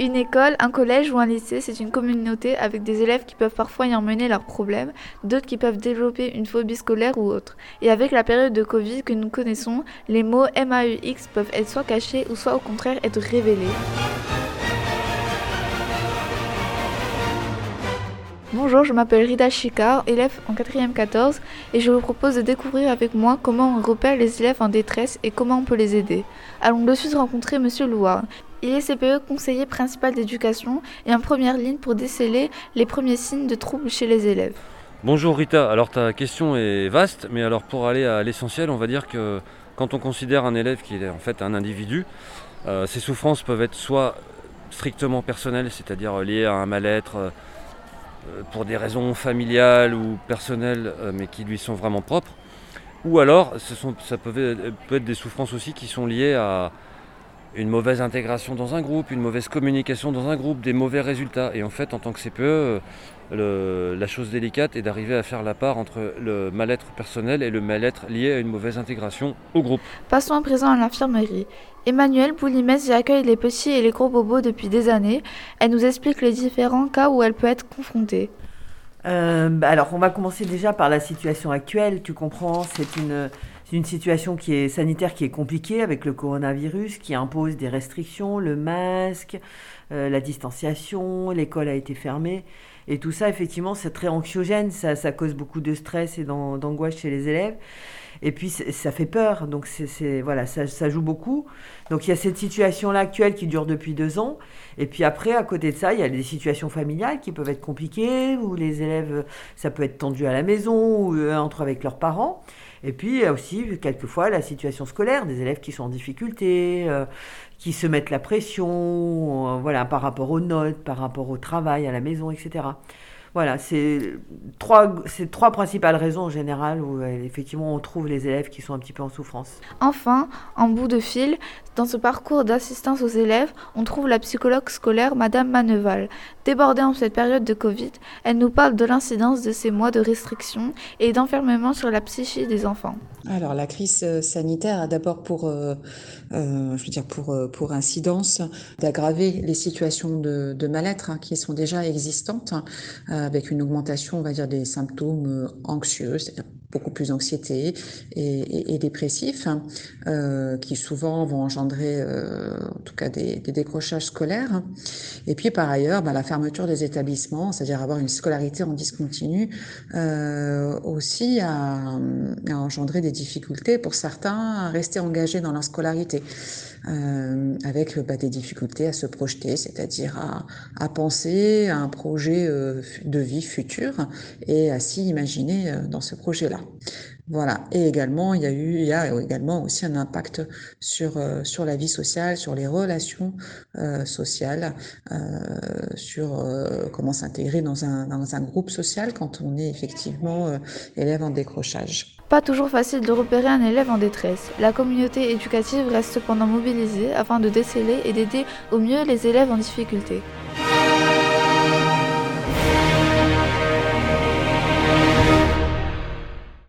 Une école, un collège ou un lycée, c'est une communauté avec des élèves qui peuvent parfois y emmener leurs problèmes, d'autres qui peuvent développer une phobie scolaire ou autre. Et avec la période de Covid que nous connaissons, les mots MAUX peuvent être soit cachés ou soit au contraire être révélés. Bonjour, je m'appelle Rida Chikar, élève en 4e 14 et je vous propose de découvrir avec moi comment on repère les élèves en détresse et comment on peut les aider. Allons de suite rencontrer Monsieur Louard. Il est CPE conseiller principal d'éducation et en première ligne pour déceler les premiers signes de troubles chez les élèves. Bonjour Rita, alors ta question est vaste, mais alors pour aller à l'essentiel, on va dire que quand on considère un élève qui est en fait un individu, euh, ses souffrances peuvent être soit strictement personnelles, c'est-à-dire liées à un mal-être euh, pour des raisons familiales ou personnelles, euh, mais qui lui sont vraiment propres, ou alors ça peut être des souffrances aussi qui sont liées à, une mauvaise intégration dans un groupe, une mauvaise communication dans un groupe, des mauvais résultats. Et en fait, en tant que CPE, euh, la chose délicate est d'arriver à faire la part entre le mal-être personnel et le mal-être lié à une mauvaise intégration au groupe. Passons à présent à l'infirmerie. Emmanuelle Boulimès y accueille les petits et les gros bobos depuis des années. Elle nous explique les différents cas où elle peut être confrontée. Euh, bah alors, on va commencer déjà par la situation actuelle. Tu comprends, c'est une c'est une situation qui est sanitaire qui est compliquée avec le coronavirus, qui impose des restrictions, le masque, euh, la distanciation, l'école a été fermée. Et tout ça, effectivement, c'est très anxiogène, ça, ça, cause beaucoup de stress et d'angoisse chez les élèves. Et puis, ça fait peur, donc c'est, voilà, ça, ça, joue beaucoup. Donc, il y a cette situation-là actuelle qui dure depuis deux ans. Et puis après, à côté de ça, il y a des situations familiales qui peuvent être compliquées, où les élèves, ça peut être tendu à la maison, ou euh, entre avec leurs parents. Et puis aussi quelquefois la situation scolaire, des élèves qui sont en difficulté, euh, qui se mettent la pression, euh, voilà, par rapport aux notes, par rapport au travail à la maison, etc. Voilà, c'est trois, trois principales raisons en général où euh, effectivement on trouve les élèves qui sont un petit peu en souffrance. Enfin, en bout de fil, dans ce parcours d'assistance aux élèves, on trouve la psychologue scolaire Madame Maneval. Débordée en cette période de Covid, elle nous parle de l'incidence de ces mois de restrictions et d'enfermement sur la psyché des enfants. Alors la crise euh, sanitaire a d'abord pour, euh, euh, je veux dire pour, pour incidence d'aggraver les situations de, mal-être hein, qui sont déjà existantes, hein, avec une augmentation, on va dire, des symptômes anxieux, beaucoup plus d'anxiété et, et, dépressifs, hein, euh, qui souvent vont engendrer, euh, en tout cas, des, des, décrochages scolaires. Et puis, par ailleurs, bah, la fermeture des établissements, c'est-à-dire avoir une scolarité en discontinu, euh, aussi a engendré des difficultés pour certains à rester engagés dans leur scolarité. Euh, avec bah, des difficultés à se projeter, c'est-à-dire à, à, penser à un projet euh, de vie futur et à s'y imaginer euh, dans ce projet-là. Voilà. Et également, il y a eu, il y a également aussi un impact sur sur la vie sociale, sur les relations euh, sociales, euh, sur euh, comment s'intégrer dans un dans un groupe social quand on est effectivement élève en décrochage. Pas toujours facile de repérer un élève en détresse. La communauté éducative reste cependant mobilisée afin de déceler et d'aider au mieux les élèves en difficulté.